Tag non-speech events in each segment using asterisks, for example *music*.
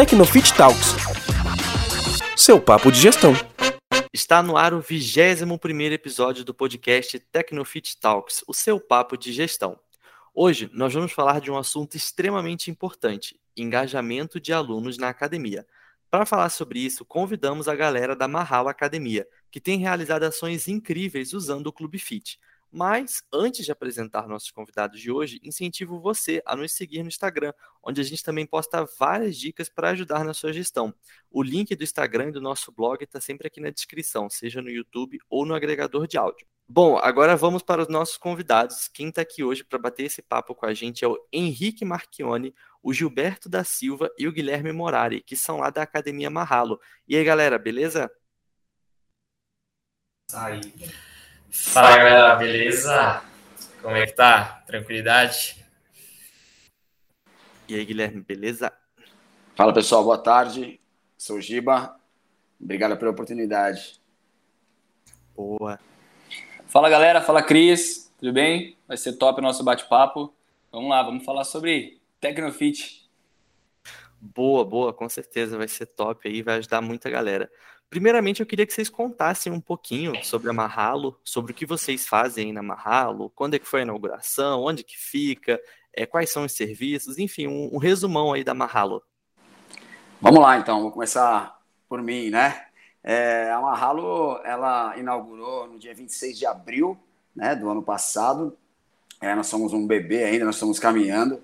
Tecnofit Talks. Seu papo de gestão. Está no ar o 21 episódio do podcast Tecnofit Talks, o seu papo de gestão. Hoje nós vamos falar de um assunto extremamente importante: engajamento de alunos na academia. Para falar sobre isso, convidamos a galera da Marral Academia, que tem realizado ações incríveis usando o Clube Fit. Mas, antes de apresentar nossos convidados de hoje, incentivo você a nos seguir no Instagram, onde a gente também posta várias dicas para ajudar na sua gestão. O link do Instagram e do nosso blog está sempre aqui na descrição, seja no YouTube ou no agregador de áudio. Bom, agora vamos para os nossos convidados. Quem está aqui hoje para bater esse papo com a gente é o Henrique Marchione, o Gilberto da Silva e o Guilherme Morari, que são lá da Academia Marralo. E aí, galera, beleza? Aí. Fala galera, beleza? Como é que tá? Tranquilidade? E aí, Guilherme, beleza? Fala pessoal, boa tarde. Sou o Giba. Obrigado pela oportunidade. Boa. Fala galera, fala Cris, tudo bem? Vai ser top o nosso bate-papo. Vamos lá, vamos falar sobre Tecnofit. Boa, boa, com certeza vai ser top aí, vai ajudar muita galera. Primeiramente, eu queria que vocês contassem um pouquinho sobre a Marralo, sobre o que vocês fazem na Marralo, quando é que foi a inauguração, onde que fica, é, quais são os serviços, enfim, um, um resumão aí da Marralo. Vamos lá, então, vou começar por mim, né? É, a Marralo, ela inaugurou no dia 26 de abril né, do ano passado. É, nós somos um bebê ainda, nós estamos caminhando.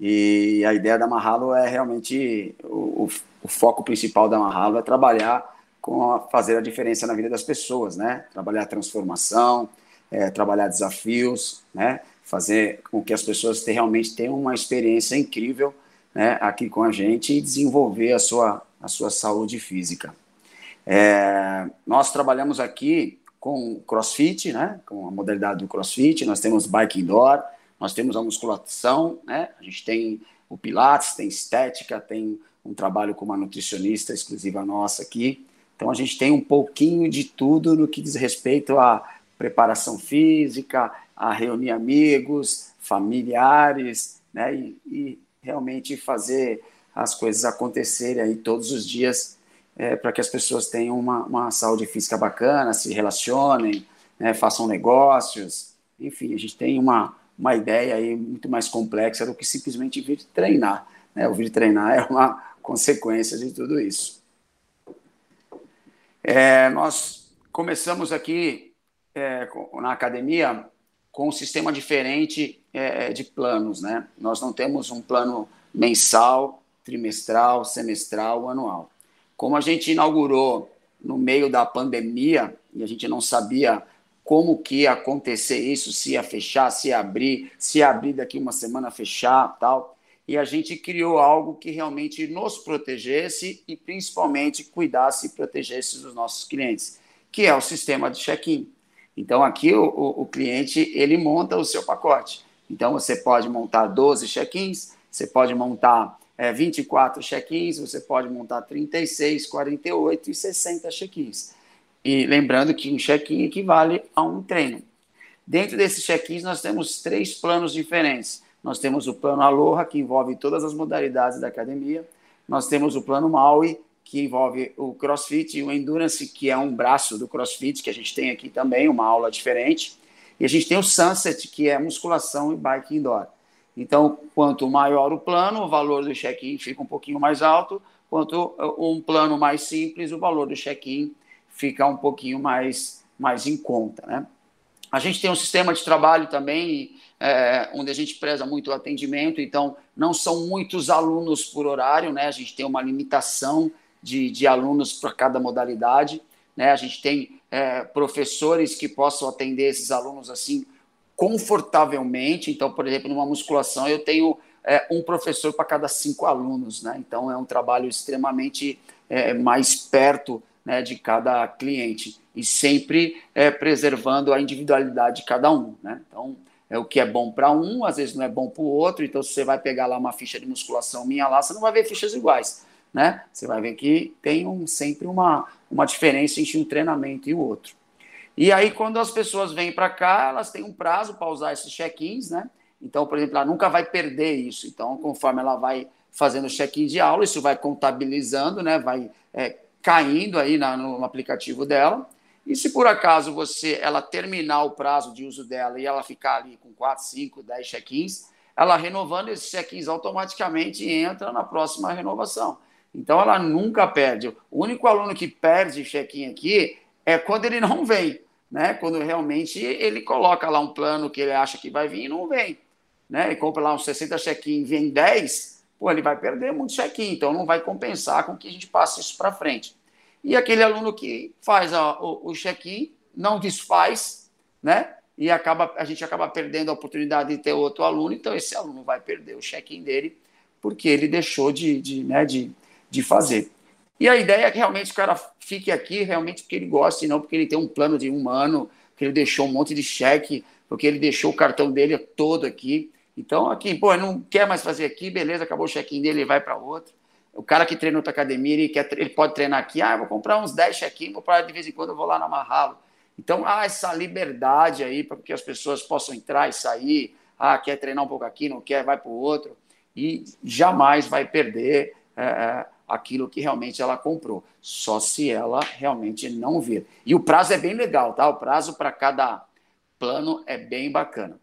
E a ideia da Marralo é realmente o, o, o foco principal da Marralo é trabalhar com a, fazer a diferença na vida das pessoas, né? Trabalhar transformação, é, trabalhar desafios, né? Fazer com que as pessoas te, realmente tenham uma experiência incrível né, aqui com a gente e desenvolver a sua, a sua saúde física. É, nós trabalhamos aqui com crossfit, né, com a modalidade do crossfit, nós temos bike indoor, nós temos a musculação, né, a gente tem o pilates, tem estética, tem um trabalho com uma nutricionista exclusiva nossa aqui, então a gente tem um pouquinho de tudo no que diz respeito à preparação física, a reunir amigos, familiares, né? E, e realmente fazer as coisas acontecerem aí todos os dias é, para que as pessoas tenham uma, uma, saúde física bacana, se relacionem, né? façam negócios. Enfim, a gente tem uma, uma ideia aí muito mais complexa do que simplesmente vir treinar. Né? O vir treinar é uma consequência de tudo isso. É, nós começamos aqui é, na academia com um sistema diferente é, de planos, né? Nós não temos um plano mensal, trimestral, semestral, anual. Como a gente inaugurou no meio da pandemia e a gente não sabia como que ia acontecer isso, se ia fechar, se ia abrir, se ia abrir daqui uma semana fechar, tal e a gente criou algo que realmente nos protegesse e principalmente cuidasse e protegesse dos nossos clientes, que é o sistema de check-in. Então aqui o, o, o, cliente ele monta o seu pacote. Então você pode montar 12 check-ins, você pode montar é, 24 check-ins, você pode montar 36, 48 e 60 check-ins. E lembrando que um check-in equivale a um treino. Dentro desses check-ins nós temos três planos diferentes. Nós temos o plano Aloha, que envolve todas as modalidades da academia. Nós temos o plano Maui, que envolve o CrossFit e o Endurance, que é um braço do CrossFit, que a gente tem aqui também, uma aula diferente. E a gente tem o Sunset, que é musculação e bike indoor. Então, quanto maior o plano, o valor do check-in fica um pouquinho mais alto. Quanto uh, um plano mais simples, o valor do check-in fica um pouquinho mais, mais em conta, né? A gente tem um sistema de trabalho também, é, onde a gente preza muito o atendimento, então não são muitos alunos por horário, né? A gente tem uma limitação de, de alunos para cada modalidade, né? A gente tem é, professores que possam atender esses alunos assim confortavelmente. Então, por exemplo, numa musculação eu tenho é, um professor para cada cinco alunos, né? Então é um trabalho extremamente é, mais perto né, de cada cliente e sempre é, preservando a individualidade de cada um. Né? Então, é o que é bom para um, às vezes não é bom para o outro. Então, se você vai pegar lá uma ficha de musculação minha lá, você não vai ver fichas iguais. Né? Você vai ver que tem um, sempre uma, uma diferença entre um treinamento e o outro. E aí, quando as pessoas vêm para cá, elas têm um prazo para usar esses check-ins, né? Então, por exemplo, ela nunca vai perder isso. Então, conforme ela vai fazendo check-in de aula, isso vai contabilizando, né? Vai é, caindo aí na, no aplicativo dela. E se por acaso você ela terminar o prazo de uso dela e ela ficar ali com 4, 5, 10 check-ins, ela renovando esses check-ins automaticamente entra na próxima renovação. Então ela nunca perde. O único aluno que perde check-in aqui é quando ele não vem, né? Quando realmente ele coloca lá um plano que ele acha que vai vir e não vem, né? Ele compra lá uns 60 check-in e vem 10, pô, ele vai perder muito check-in, então não vai compensar com que a gente passe isso para frente. E aquele aluno que faz ó, o, o check-in, não desfaz, né? E acaba, a gente acaba perdendo a oportunidade de ter outro aluno, então esse aluno vai perder o check-in dele porque ele deixou de, de, né, de, de fazer. E a ideia é que realmente o cara fique aqui realmente porque ele gosta e não porque ele tem um plano de um ano, que ele deixou um monte de cheque, porque ele deixou o cartão dele todo aqui. Então, aqui, pô, não quer mais fazer aqui, beleza, acabou o check-in dele, ele vai para outro. O cara que treina outra academia, ele, quer, ele pode treinar aqui. Ah, vou comprar uns 10 check-in, vou parar de vez em quando, eu vou lá na Marralo. Então, há essa liberdade aí para que as pessoas possam entrar e sair. Ah, quer treinar um pouco aqui, não quer, vai para o outro. E jamais vai perder é, é, aquilo que realmente ela comprou. Só se ela realmente não vir. E o prazo é bem legal, tá? O prazo para cada plano é bem bacana.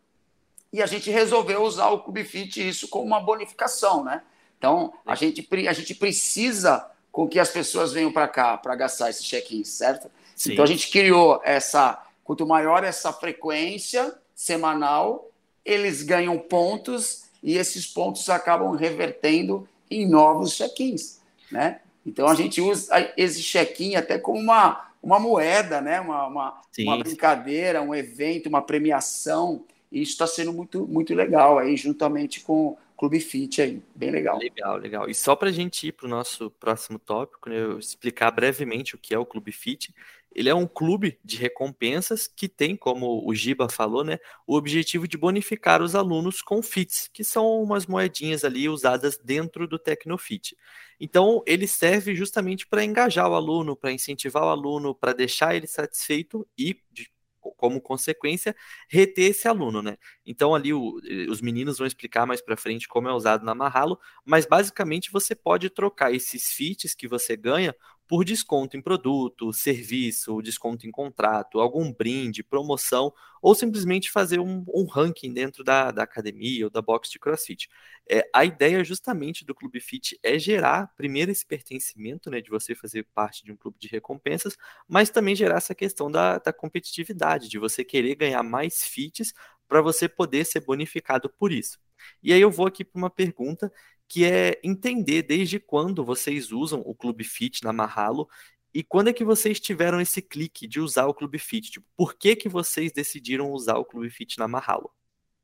E a gente resolveu usar o CubeFit isso como uma bonificação, né? Então, a gente, a gente precisa com que as pessoas venham para cá para gastar esse check-in, certo? Sim. Então, a gente criou essa. Quanto maior essa frequência semanal, eles ganham pontos e esses pontos acabam revertendo em novos check-ins, né? Então, a gente usa esse check-in até como uma, uma moeda, né? Uma, uma, uma brincadeira, um evento, uma premiação. E isso está sendo muito, muito legal aí, juntamente com Clube Fit aí, bem legal. Legal, legal. E só para a gente ir para o nosso próximo tópico, né, eu explicar brevemente o que é o Clube Fit. Ele é um clube de recompensas que tem, como o Giba falou, né, o objetivo de bonificar os alunos com FITs, que são umas moedinhas ali usadas dentro do Tecnofit. Então, ele serve justamente para engajar o aluno, para incentivar o aluno, para deixar ele satisfeito e, de como consequência, reter esse aluno, né? Então ali o, os meninos vão explicar mais para frente como é usado na Marralo, mas basicamente você pode trocar esses fits que você ganha por desconto em produto, serviço, desconto em contrato, algum brinde, promoção, ou simplesmente fazer um, um ranking dentro da, da, academia ou da box de CrossFit. É, a ideia justamente do Clube Fit é gerar, primeiro, esse pertencimento, né, de você fazer parte de um clube de recompensas, mas também gerar essa questão da, da competitividade, de você querer ganhar mais fits para você poder ser bonificado por isso. E aí eu vou aqui para uma pergunta que é entender desde quando vocês usam o Clube Fit na Marralo e quando é que vocês tiveram esse clique de usar o Clube Fit? Tipo, por que, que vocês decidiram usar o Clube Fit na Marralo?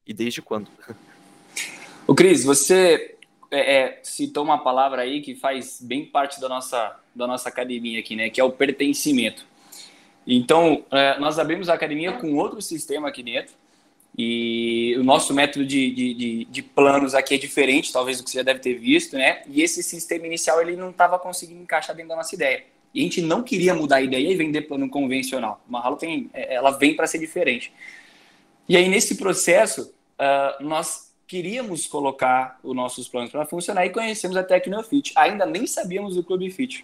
E desde quando? O Cris, você é, é, citou uma palavra aí que faz bem parte da nossa, da nossa academia aqui, né? Que é o pertencimento. Então, é, nós abrimos a academia com outro sistema aqui dentro, e o nosso método de, de, de, de, planos aqui é diferente, talvez do que você já deve ter visto, né? E esse sistema inicial ele não estava conseguindo encaixar dentro da nossa ideia. E a gente não queria mudar a ideia e vender plano convencional. O Mahalo tem, é, ela vem para ser diferente. E aí nesse processo uh, nós queríamos colocar os nossos planos para funcionar e conhecemos a Tecnofit. Ainda nem sabíamos do Clube Fit.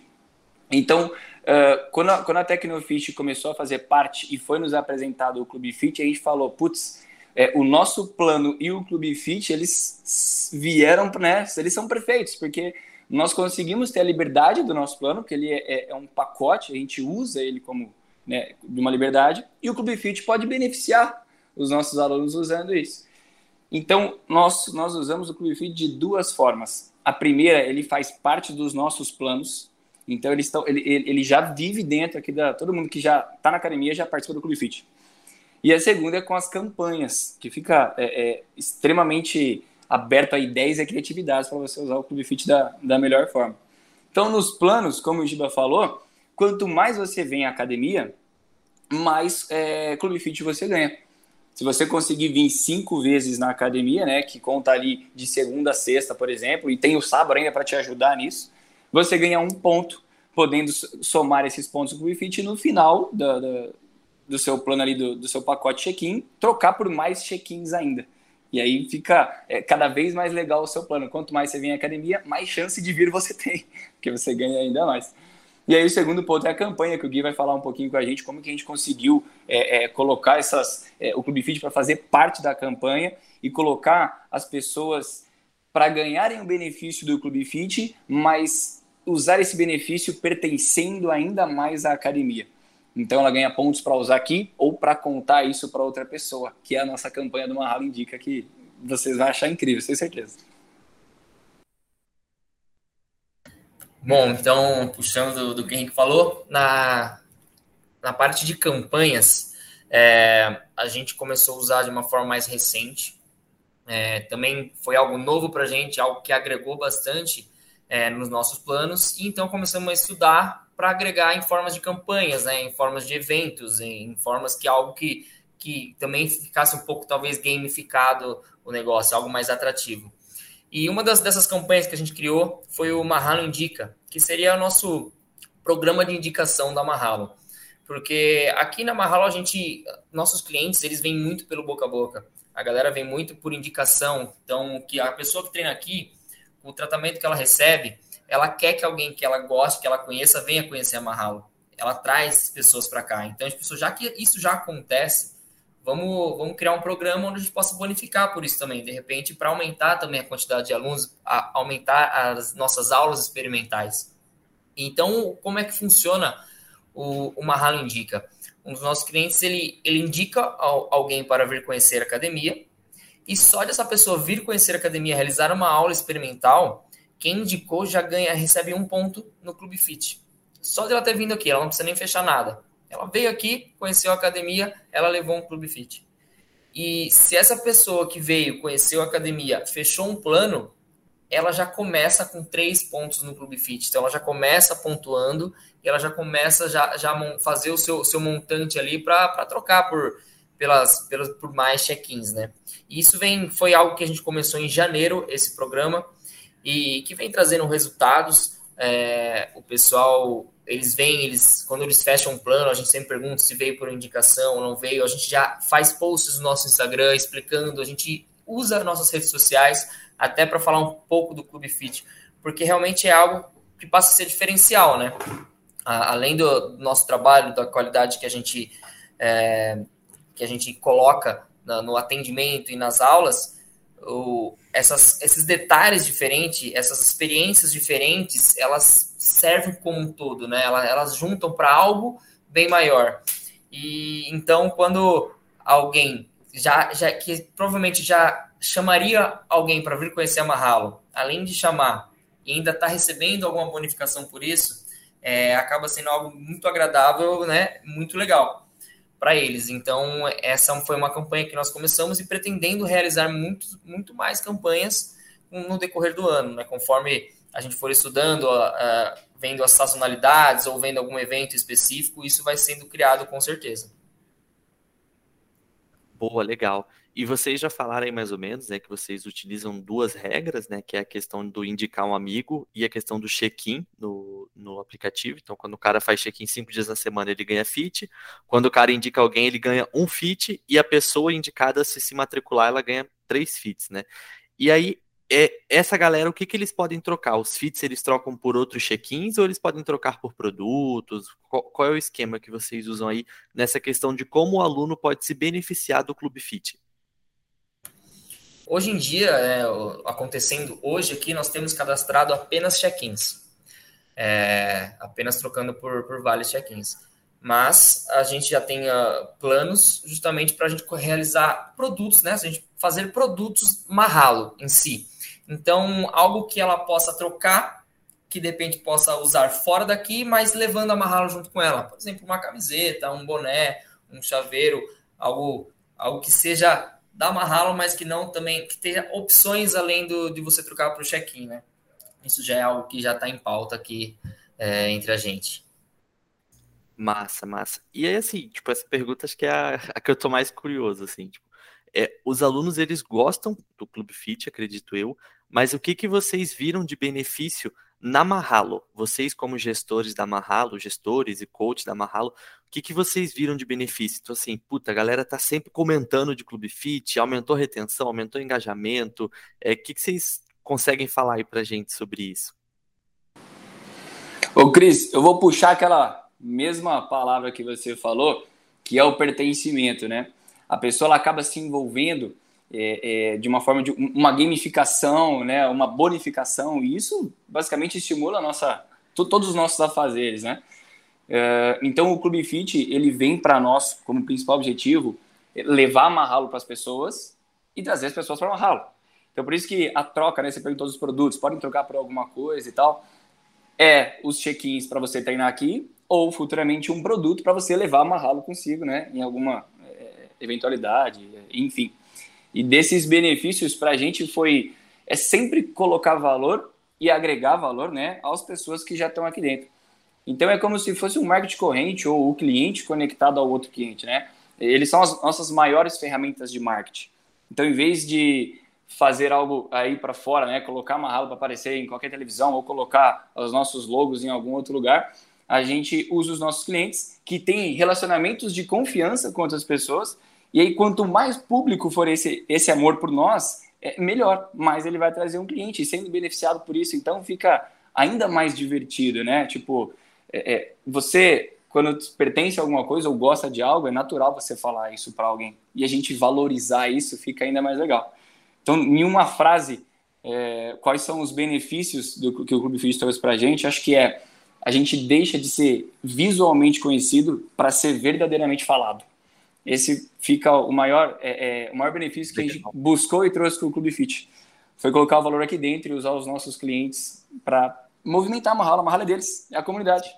Então, uh, quando, a, quando a Tecnofit começou a fazer parte e foi nos apresentado o Clube Fit, a gente falou, putz, é, o nosso plano e o Clube Fit, eles vieram, né? Eles são perfeitos, porque nós conseguimos ter a liberdade do nosso plano, que ele é, é, é um pacote, a gente usa ele como né, de uma liberdade, e o Clube Fit pode beneficiar os nossos alunos usando isso. Então, nós, nós usamos o Clube Fit de duas formas. A primeira, ele faz parte dos nossos planos, então ele, estão, ele, ele já vive dentro aqui da. Todo mundo que já está na academia já participa do Clube Fit. E a segunda é com as campanhas, que fica é, é, extremamente aberto a ideias e criatividades para você usar o Clube Fit da, da melhor forma. Então, nos planos, como o Giba falou, quanto mais você vem à academia, mais é, Clube Fit você ganha. Se você conseguir vir cinco vezes na academia, né, que conta ali de segunda a sexta, por exemplo, e tem o sábado ainda para te ajudar nisso, você ganha um ponto, podendo somar esses pontos do Clube Fit no final da, da, do seu plano ali, do, do seu pacote check-in, trocar por mais check-ins ainda. E aí fica é, cada vez mais legal o seu plano. Quanto mais você vem à academia, mais chance de vir você *laughs* tem, porque você ganha ainda mais. E aí o segundo ponto é a campanha, que o Gui vai falar um pouquinho com a gente, como que a gente conseguiu é, é, colocar essas, é, o Clube Fit para fazer parte da campanha e colocar as pessoas para ganharem o benefício do Clube Fit, mas usar esse benefício pertencendo ainda mais à academia. Então ela ganha pontos para usar aqui ou para contar isso para outra pessoa, que é a nossa campanha do Mahalo Indica, que vocês vão achar incrível, tenho certeza. Bom, então, puxando do, do que o Henrique falou, na, na parte de campanhas, é, a gente começou a usar de uma forma mais recente. É, também foi algo novo para a gente, algo que agregou bastante é, nos nossos planos. E então começamos a estudar para agregar em formas de campanhas, né, em formas de eventos, em, formas que algo que, que também ficasse um pouco, talvez, gamificado o negócio, algo mais atrativo. E uma das, dessas campanhas que a gente criou foi o Mahalo Indica, que seria o nosso programa de indicação da Mahalo. Porque aqui na Mahalo a gente, nossos clientes, eles vêm muito pelo boca a boca. A galera vem muito por indicação. Então, que a pessoa que treina aqui, o tratamento que ela recebe, ela quer que alguém que ela goste, que ela conheça, venha conhecer a Mahalo. Ela traz pessoas para cá. Então, as pessoas, já que isso já acontece, vamos, vamos criar um programa onde a gente possa bonificar por isso também, de repente, para aumentar também a quantidade de alunos, a, aumentar as nossas aulas experimentais. Então, como é que funciona o, o Mahalo Indica? Um dos nossos clientes, ele, ele indica alguém para vir conhecer a academia, e só dessa pessoa vir conhecer a academia, realizar uma aula experimental, quem indicou já ganha, recebe um ponto no Clube Fit. Só de ela ter vindo aqui, ela não precisa nem fechar nada. Ela veio aqui, conheceu a academia, ela levou um clube fit. E se essa pessoa que veio, conheceu a academia, fechou um plano, ela já começa com três pontos no clube fit. Então ela já começa pontuando e ela já começa já, já fazer o seu, seu montante ali para trocar por, pelas, pelas, por mais check-ins, né? E isso vem, foi algo que a gente começou em janeiro, esse programa, e que vem trazendo resultados. É, o pessoal eles vêm, eles quando eles fecham um plano, a gente sempre pergunta se veio por indicação ou não veio. A gente já faz posts no nosso Instagram explicando, a gente usa nossas redes sociais até para falar um pouco do Clube Fit, porque realmente é algo que passa a ser diferencial, né? Além do nosso trabalho, da qualidade que a gente é, que a gente coloca no atendimento e nas aulas, essas, esses detalhes diferentes, essas experiências diferentes, elas servem como um todo, né? Elas, elas juntam para algo bem maior. E então, quando alguém já, já que provavelmente já chamaria alguém para vir conhecer a Mahalo, além de chamar e ainda está recebendo alguma bonificação por isso, é, acaba sendo algo muito agradável, né? Muito legal para eles. Então, essa foi uma campanha que nós começamos e pretendendo realizar muito, muito mais campanhas no decorrer do ano, né? Conforme a gente for estudando, uh, vendo as sazonalidades ou vendo algum evento específico, isso vai sendo criado com certeza. Boa, legal. E vocês já falaram aí mais ou menos, né, que vocês utilizam duas regras, né, que é a questão do indicar um amigo e a questão do check-in no, no aplicativo. Então, quando o cara faz check-in cinco dias na semana, ele ganha fit. Quando o cara indica alguém, ele ganha um fit e a pessoa indicada, se se matricular, ela ganha três fits, né? E aí, é, essa galera, o que, que eles podem trocar? Os fits eles trocam por outros check-ins ou eles podem trocar por produtos? Qual, qual, é o esquema que vocês usam aí nessa questão de como o aluno pode se beneficiar do Clube Fit? Hoje em dia, é, acontecendo hoje aqui, nós temos cadastrado apenas check-ins, é, apenas trocando por, por vale check-ins. Mas a gente já tem uh, planos justamente para a gente realizar produtos, né? A gente fazer produtos marralo em si. Então, algo que ela possa trocar, que de repente possa usar fora daqui, mas levando a marralo junto com ela. Por exemplo, uma camiseta, um boné, um chaveiro, algo, algo que seja da Mahalo, mas que não também que tenha opções além do, de você trocar para o check-in, né? Isso já é algo que já está em pauta aqui é, entre a gente. Massa, massa. E aí, assim, tipo, essa pergunta acho que é a, a que eu tô mais curioso, assim, tipo, é, os alunos, eles gostam do Clube Fit, acredito eu, mas o que que vocês viram de benefício Na Mahalo, vocês como gestores da Mahalo, gestores e coaches da Mahalo, o que, que vocês viram de benefício? Então, assim, puta, a galera tá sempre comentando de Clube Fit, aumentou retenção, aumentou o engajamento. É, o que, que vocês conseguem falar aí pra gente sobre isso? Ô, Cris, eu vou puxar aquela mesma palavra que você falou, que é o pertencimento, né? A pessoa ela acaba se envolvendo é, é, de uma forma de uma gamificação, né, uma bonificação, e isso basicamente estimula nossa, todos os nossos afazeres, né? É, então o Clube Fit ele vem para nós como principal objetivo levar amarrá-lo para as pessoas e trazer as pessoas para amarrá-lo. Então por isso que a troca, né, você perguntou dos produtos, podem trocar por alguma coisa e tal, é os check-ins para você treinar aqui ou futuramente um produto para você levar amarrá-lo consigo, né, em alguma é, eventualidade, enfim. E desses benefícios para a gente foi é sempre colocar valor e agregar valor, né, às pessoas que já estão aqui dentro. Então é como se fosse um marketing corrente ou o cliente conectado ao outro cliente, né? Eles são as nossas maiores ferramentas de marketing. Então, em vez de fazer algo aí para fora, né, colocar amarrado para aparecer em qualquer televisão ou colocar os nossos logos em algum outro lugar, a gente usa os nossos clientes que têm relacionamentos de confiança com outras pessoas e aí, quanto mais público for esse, esse amor por nós, é melhor, mais ele vai trazer um cliente, sendo beneficiado por isso. Então, fica ainda mais divertido, né? Tipo, é, é, você, quando pertence a alguma coisa ou gosta de algo, é natural você falar isso para alguém. E a gente valorizar isso fica ainda mais legal. Então, em uma frase, é, quais são os benefícios do que o Clube Fit trouxe para a gente? Acho que é a gente deixa de ser visualmente conhecido para ser verdadeiramente falado. Esse fica o maior, é, é, o maior benefício que a gente buscou e trouxe com o Clube Fit. Foi colocar o valor aqui dentro e usar os nossos clientes para movimentar uma rala, uma rala deles, é a comunidade.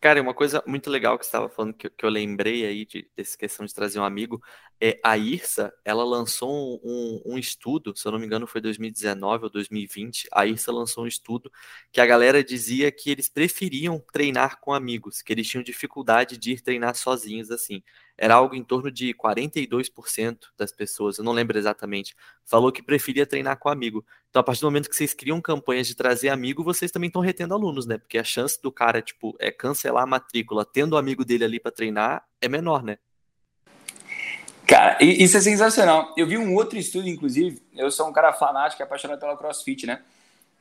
Cara, uma coisa muito legal que você estava falando, que, que, eu lembrei aí de, dessa questão de trazer um amigo, é a IRSA, ela lançou um, um, estudo, se eu não me engano foi 2019 ou 2020, a IRSA lançou um estudo que a galera dizia que eles preferiam treinar com amigos, que eles tinham dificuldade de ir treinar sozinhos assim era algo em torno de 42% das pessoas, eu não lembro exatamente, falou que preferia treinar com amigo. Então, a partir do momento que vocês criam campanhas de trazer amigo, vocês também estão retendo alunos, né? Porque a chance do cara, tipo, é cancelar a matrícula tendo o amigo dele ali para treinar é menor, né? Cara, isso é sensacional. Eu vi um outro estudo, inclusive, eu sou um cara fanático, apaixonado pela CrossFit, né?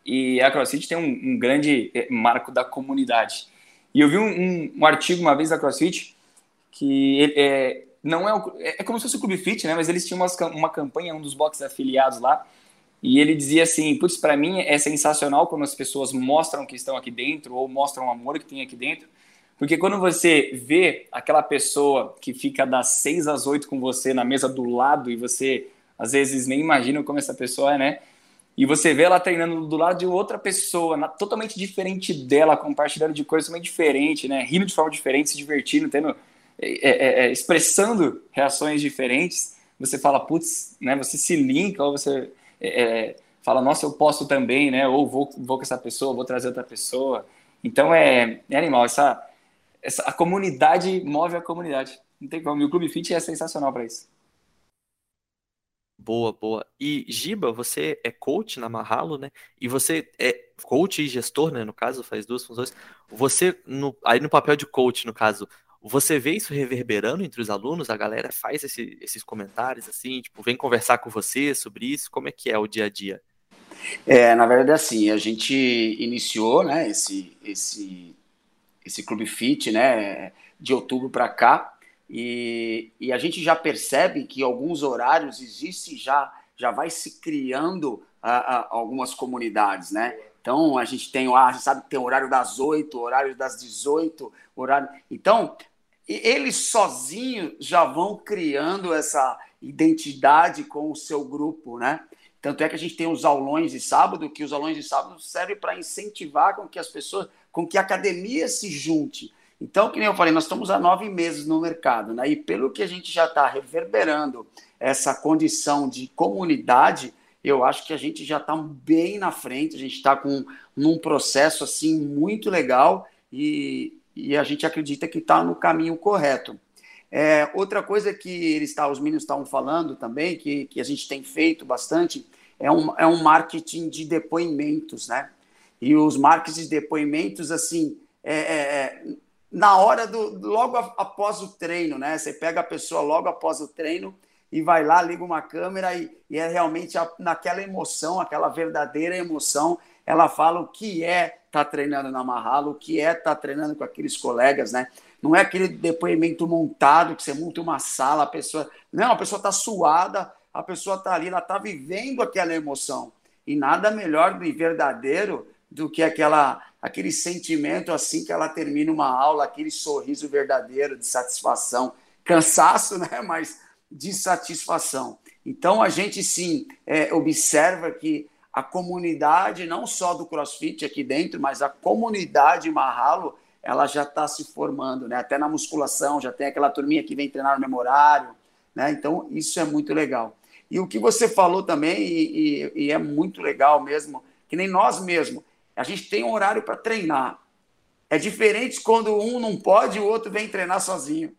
E a CrossFit tem um, um grande eh, marco da comunidade. E eu vi um, um, um artigo uma vez da CrossFit que é, não é, o, é, é como se fosse o Clube Fit, né? Mas eles tinham umas, uma campanha, um dos boxes afiliados lá, e ele dizia assim: Putz, para mim é sensacional quando as pessoas mostram que estão aqui dentro ou mostram o amor que tem aqui dentro. Porque quando você vê aquela pessoa que fica das 6 às 8 com você na mesa do lado e você às vezes nem imagina como essa pessoa é, né? E você vê ela treinando do lado de outra pessoa, na, totalmente diferente dela, compartilhando de coisas totalmente diferentes, né? Rindo de forma diferente, se divertindo, tendo é, é, é, expressando reações diferentes, você fala, putz, né, você se linka, ou você é, é, fala, nossa, eu posso também, né, ou vou, vou com essa pessoa, vou trazer outra pessoa. Então é, é animal, essa, essa, a comunidade move a comunidade. Não tem como, e o Clube Fit é sensacional para isso. Boa, boa. E Giba, você é coach na Marralo, né? E você é coach e gestor, né? No caso, faz duas funções. Você, no, aí no papel de coach, no caso, você vê isso reverberando entre os alunos? A galera faz esse, esses comentários assim, tipo, vem conversar com você sobre isso? Como é que é o dia a dia? É, na verdade, assim, a gente iniciou, né, esse, esse, esse Clube Fit, né, de outubro para cá, e, e a gente já percebe que alguns horários existem já, já vai se criando a, a, algumas comunidades, né? Então, a gente tem, ah, sabe que tem horário das 8, horário das 18, horário. Então, eles sozinhos já vão criando essa identidade com o seu grupo, né? Tanto é que a gente tem os aulões de sábado, que os aulões de sábado servem para incentivar com que as pessoas, com que a academia se junte. Então, que nem eu falei, nós estamos há nove meses no mercado, né? E pelo que a gente já está reverberando essa condição de comunidade, eu acho que a gente já está bem na frente, a gente está com num processo assim muito legal e, e a gente acredita que está no caminho correto. É, outra coisa que eles tá, os meninos estavam falando também, que, que a gente tem feito bastante, é um, é um marketing de depoimentos, né? e os marcos de depoimentos, assim, é, é, é, na hora do. logo após o treino, né? Você pega a pessoa logo após o treino e vai lá, liga uma câmera e, e é realmente a, naquela emoção, aquela verdadeira emoção. Ela fala o que é estar tá treinando na Marralo, o que é estar tá treinando com aqueles colegas, né? Não é aquele depoimento montado que você monta uma sala, a pessoa. Não, a pessoa está suada, a pessoa está ali, ela está vivendo aquela emoção. E nada melhor e verdadeiro do que aquela aquele sentimento assim que ela termina uma aula, aquele sorriso verdadeiro de satisfação, cansaço, né? Mas de satisfação. Então a gente sim é, observa que a comunidade, não só do CrossFit aqui dentro, mas a comunidade Marralo, ela já está se formando, né? Até na musculação, já tem aquela turminha que vem treinar no memorário, né? Então isso é muito legal. E o que você falou também, e, e, e é muito legal mesmo, que nem nós mesmos, a gente tem um horário para treinar. É diferente quando um não pode e o outro vem treinar sozinho.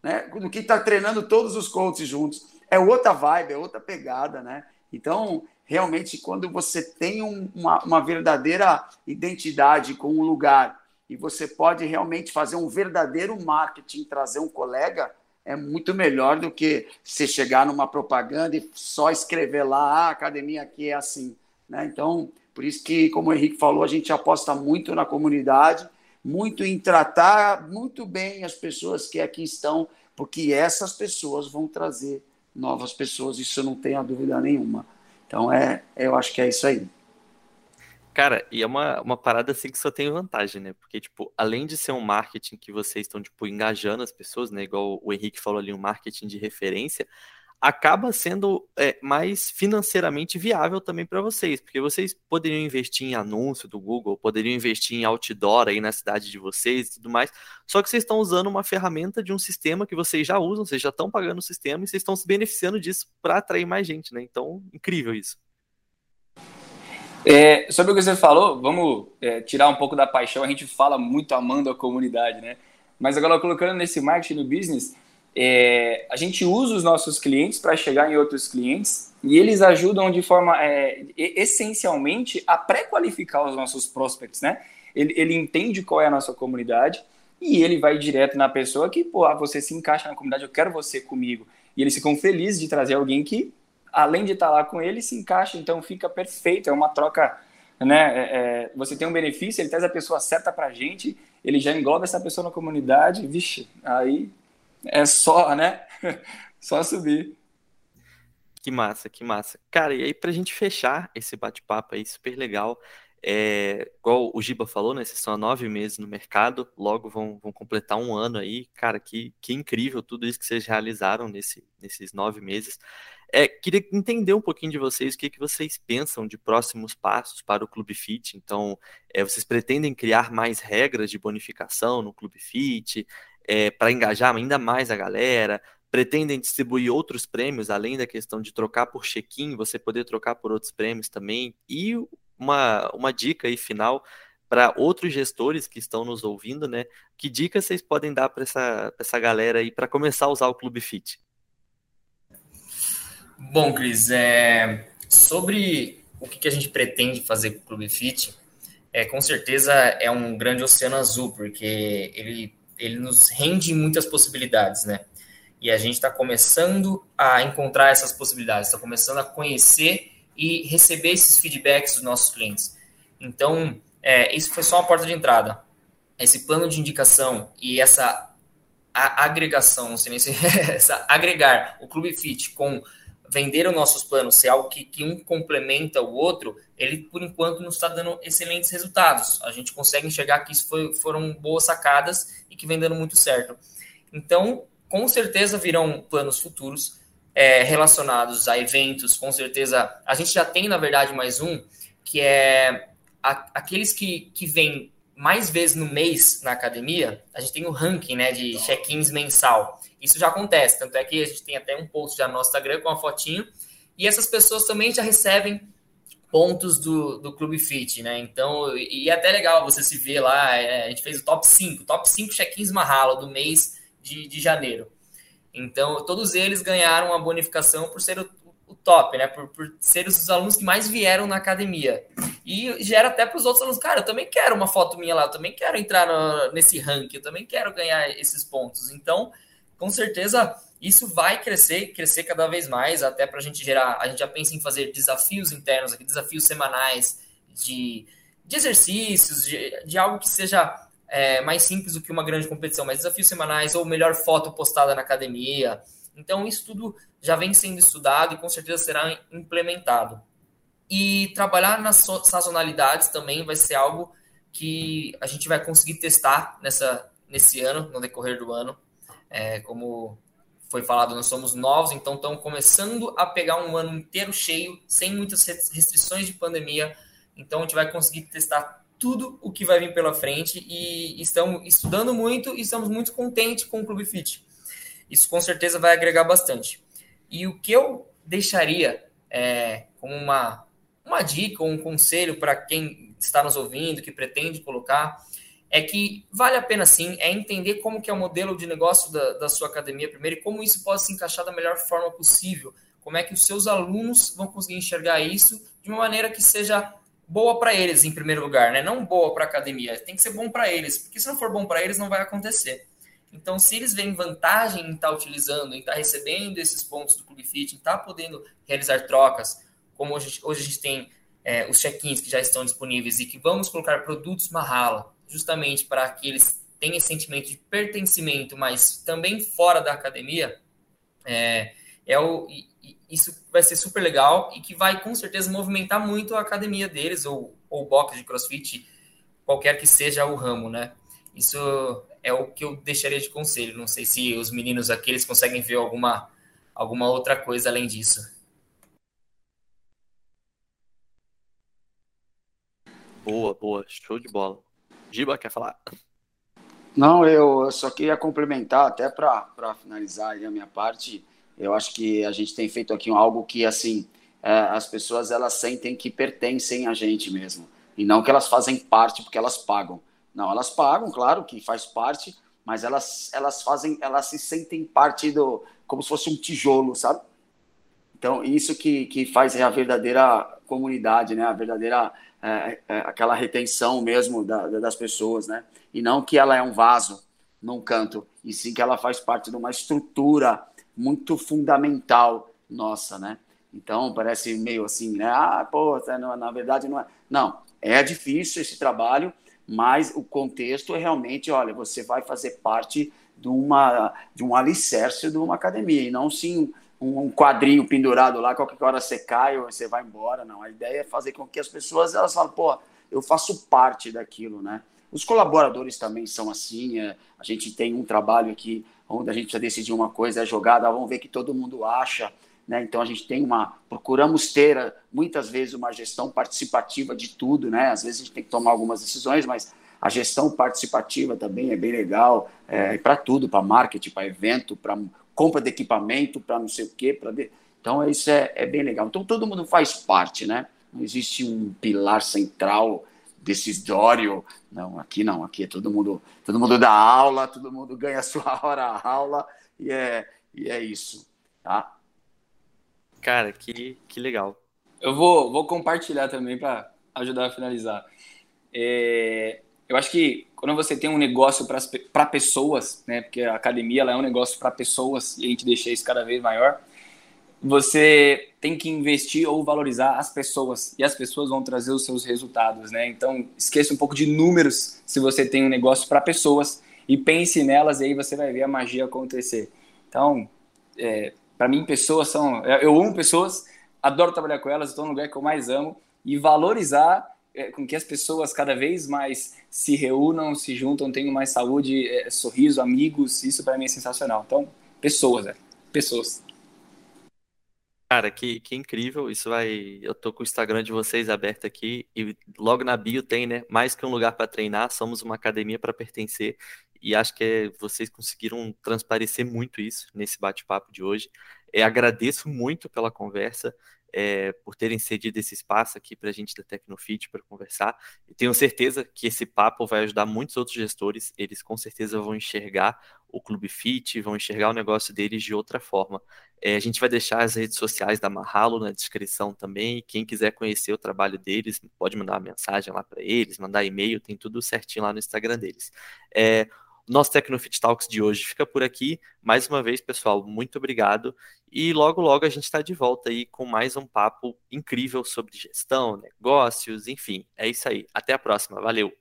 Né? Do que está treinando todos os coaches juntos. É outra vibe, é outra pegada, né? Então, realmente, quando você tem um, uma, uma verdadeira identidade com um lugar e você pode realmente fazer um verdadeiro marketing, trazer um colega, é muito melhor do que você chegar numa propaganda e só escrever lá, ah, a academia aqui é assim. Né? Então, por isso que, como o Henrique falou, a gente aposta muito na comunidade, muito em tratar muito bem as pessoas que aqui estão, porque essas pessoas vão trazer novas pessoas, isso não tenho dúvida nenhuma. Então, é, eu acho que é isso aí. Cara, e é uma, uma parada assim que só tem vantagem, né? Porque, tipo, além de ser um marketing que vocês estão, tipo, engajando as pessoas, né? Igual o Henrique falou ali, um marketing de referência, acaba sendo é, mais financeiramente viável também para vocês, porque vocês poderiam investir em anúncio do Google, poderiam investir em outdoor aí na cidade de vocês e tudo mais, só que vocês estão usando uma ferramenta de um sistema que vocês já usam, vocês já estão pagando o sistema e vocês estão se beneficiando disso para atrair mais gente, né? Então, incrível isso. É, sobre o que você falou, vamos é, tirar um pouco da paixão, a gente fala muito amando a comunidade, né? Mas agora colocando nesse marketing no business, é, a gente usa os nossos clientes para chegar em outros clientes e eles ajudam de forma é, essencialmente a pré-qualificar os nossos prospects, né? Ele, ele, entende qual é a nossa comunidade e ele vai direto na pessoa que, pô, ah, você se encaixa na comunidade, eu quero você comigo. E eles ficam felizes de trazer alguém que, além de estar lá com ele, se encaixa, então fica perfeito, é uma troca, né? É, é você tem um benefício, ele traz a pessoa certa para a gente, ele já engloba essa pessoa na comunidade, vixe, aí é só, né? *laughs* só subir. Que massa, que massa. Cara, e aí pra gente fechar esse bate-papo aí, super legal, é, igual o Giba falou, né? Vocês são há nove meses no mercado, logo vão, vão completar um ano aí. Cara, que, que incrível tudo isso que vocês realizaram nesse, nesses nove meses. É, queria entender um pouquinho de vocês, o que, que vocês pensam de próximos passos para o Clube Fit. Então, é, vocês pretendem criar mais regras de bonificação no Clube Fit? É, para engajar ainda mais a galera, pretendem distribuir outros prêmios, além da questão de trocar por check-in, você poder trocar por outros prêmios também. E uma, uma dica aí final para outros gestores que estão nos ouvindo, né? Que dicas vocês podem dar para essa, essa galera aí para começar a usar o Clube Fit? Bom, Cris, é, sobre o que, que a gente pretende fazer com o Clube Fit, é, com certeza é um grande oceano azul, porque ele ele nos rende muitas possibilidades, né? E a gente está começando a encontrar essas possibilidades, está começando a conhecer e receber esses feedbacks dos nossos clientes. Então, é, isso foi só uma porta de entrada. Esse plano de indicação e essa agregação, não sei nem se *laughs* essa agregar o Clube Fit com vender os nossos planos, ser algo que, que um complementa o outro, ele por enquanto nos está dando excelentes resultados. A gente consegue enxergar que isso foi, foram boas sacadas e que vem dando muito certo. Então, com certeza virão planos futuros é, relacionados a eventos. Com certeza, a gente já tem na verdade mais um que é a, aqueles que, que vêm mais vezes no mês na academia. A gente tem o ranking, né, de check-ins mensal. Isso já acontece, tanto é que a gente tem até um post já no Instagram com uma fotinho, e essas pessoas também já recebem pontos do, do Clube Fit, né? Então, e é até legal você se ver lá, é, a gente fez o top 5, top 5 check-ins Mahalo do mês de, de janeiro. Então, todos eles ganharam uma bonificação por ser o, o top, né? Por, por ser os alunos que mais vieram na academia. E gera até para os outros alunos, cara, eu também quero uma foto minha lá, eu também quero entrar no, nesse ranking, eu também quero ganhar esses pontos. Então, com certeza, isso vai crescer, crescer cada vez mais, até para a gente gerar. A gente já pensa em fazer desafios internos aqui, desafios semanais de, de exercícios, de, de algo que seja é, mais simples do que uma grande competição, mas desafios semanais ou melhor foto postada na academia. Então, isso tudo já vem sendo estudado e com certeza será implementado. E trabalhar nas sazonalidades também vai ser algo que a gente vai conseguir testar nessa, nesse ano, no decorrer do ano. É, como foi falado, nós somos novos, então estamos começando a pegar um ano inteiro cheio, sem muitas restrições de pandemia. Então a gente vai conseguir testar tudo o que vai vir pela frente e estamos estudando muito e estamos muito contentes com o Clube Fit. Isso com certeza vai agregar bastante. E o que eu deixaria é, como uma, uma dica um conselho para quem está nos ouvindo, que pretende colocar, é que vale a pena sim, é entender como que é o modelo de negócio da, da sua academia primeiro e como isso pode se encaixar da melhor forma possível, como é que os seus alunos vão conseguir enxergar isso de uma maneira que seja boa para eles em primeiro lugar, né? Não boa para a academia, tem que ser bom para eles, porque se não for bom para eles não vai acontecer. Então, se eles veem vantagem em estar tá utilizando, em estar tá recebendo esses pontos do Clube Fit, em estar tá podendo realizar trocas, como hoje, hoje a gente tem é, os check-ins que já estão disponíveis e que vamos colocar produtos Mahala, justamente para que eles tenham esse sentimento de pertencimento, mas também fora da academia, é, é o, isso vai ser super legal e que vai com certeza movimentar muito a academia deles ou, o box de crossfit, qualquer que seja o ramo, né? Isso é o que eu deixaria de conselho. Não sei se os meninos aqui eles conseguem ver alguma, alguma outra coisa além disso. Boa, boa, show de bola. Giba, quer falar? Não, eu só queria complementar, até para finalizar a minha parte, eu acho que a gente tem feito aqui algo que, assim, é, as pessoas elas sentem que pertencem a gente mesmo, e não que elas fazem parte porque elas pagam. Não, elas pagam, claro que faz parte, mas elas, elas fazem, elas se sentem parte do, como se fosse um tijolo, sabe? Então, isso que, que faz a verdadeira comunidade, né? A verdadeira, é, é, aquela retenção mesmo da, das pessoas, né? E não que ela é um vaso num canto, e sim que ela faz parte de uma estrutura muito fundamental nossa, né? Então, parece meio assim, né? Ah, pô, na verdade não é. Não, é difícil esse trabalho, mas o contexto é realmente, olha, você vai fazer parte de, uma, de um alicerce de uma academia, e não sim um, quadrinho pendurado lá, qualquer hora você cai ou você vai embora, não. A ideia é fazer com que as pessoas, elas falem, pô, eu faço parte daquilo, né? Os colaboradores também são assim, é, a gente tem um trabalho aqui onde a gente precisa decidir uma coisa, é jogada, vamos ver que todo mundo acha, né? Então a gente tem uma, procuramos ter muitas vezes uma gestão participativa de tudo, né? Às vezes a gente tem que tomar algumas decisões, mas a gestão participativa também é bem legal é, para tudo, para marketing, para evento, para compra de equipamento, para não sei o quê, para de... então isso é, é bem legal. Então todo mundo faz parte, né? Não existe um pilar central decisório, não, aqui não, aqui é todo mundo, todo mundo dá aula, todo mundo ganha a sua *laughs* hora a aula e é, e é isso, tá? Cara, que, que legal. Eu vou, vou compartilhar também para ajudar a finalizar. É, eu acho que quando você tem um negócio para pessoas, né, porque a academia ela é um negócio para pessoas e a gente deixa isso cada vez maior, você tem que investir ou valorizar as pessoas e as pessoas vão trazer os seus resultados, né? Então esqueça um pouco de números se você tem um negócio para pessoas e pense nelas e aí você vai ver a magia acontecer. Então, é, para mim, pessoas são. Eu amo pessoas, adoro trabalhar com elas, estou no lugar que eu mais amo. E valorizar com que as pessoas cada vez mais se reúnam, se juntam, tenham mais saúde, é, sorriso, amigos, isso para mim é sensacional. Então, pessoas, é, pessoas. Cara, que, que incrível. Isso vai. Eu tô com o Instagram de vocês aberto aqui e logo na bio tem, né? Mais que um lugar para treinar, somos uma academia para pertencer. E acho que é, vocês conseguiram transparecer muito isso nesse bate-papo de hoje. É, agradeço muito pela conversa. É, por terem cedido esse espaço aqui para a gente da Tecnofit para conversar. E tenho certeza que esse papo vai ajudar muitos outros gestores, eles com certeza vão enxergar o Clube Fit, vão enxergar o negócio deles de outra forma. É, a gente vai deixar as redes sociais da Marralo na descrição também. Quem quiser conhecer o trabalho deles, pode mandar uma mensagem lá para eles, mandar e-mail, tem tudo certinho lá no Instagram deles. É, nosso Tecnofit Talks de hoje fica por aqui. Mais uma vez, pessoal, muito obrigado. E logo, logo a gente está de volta aí com mais um papo incrível sobre gestão, negócios, enfim. É isso aí. Até a próxima. Valeu!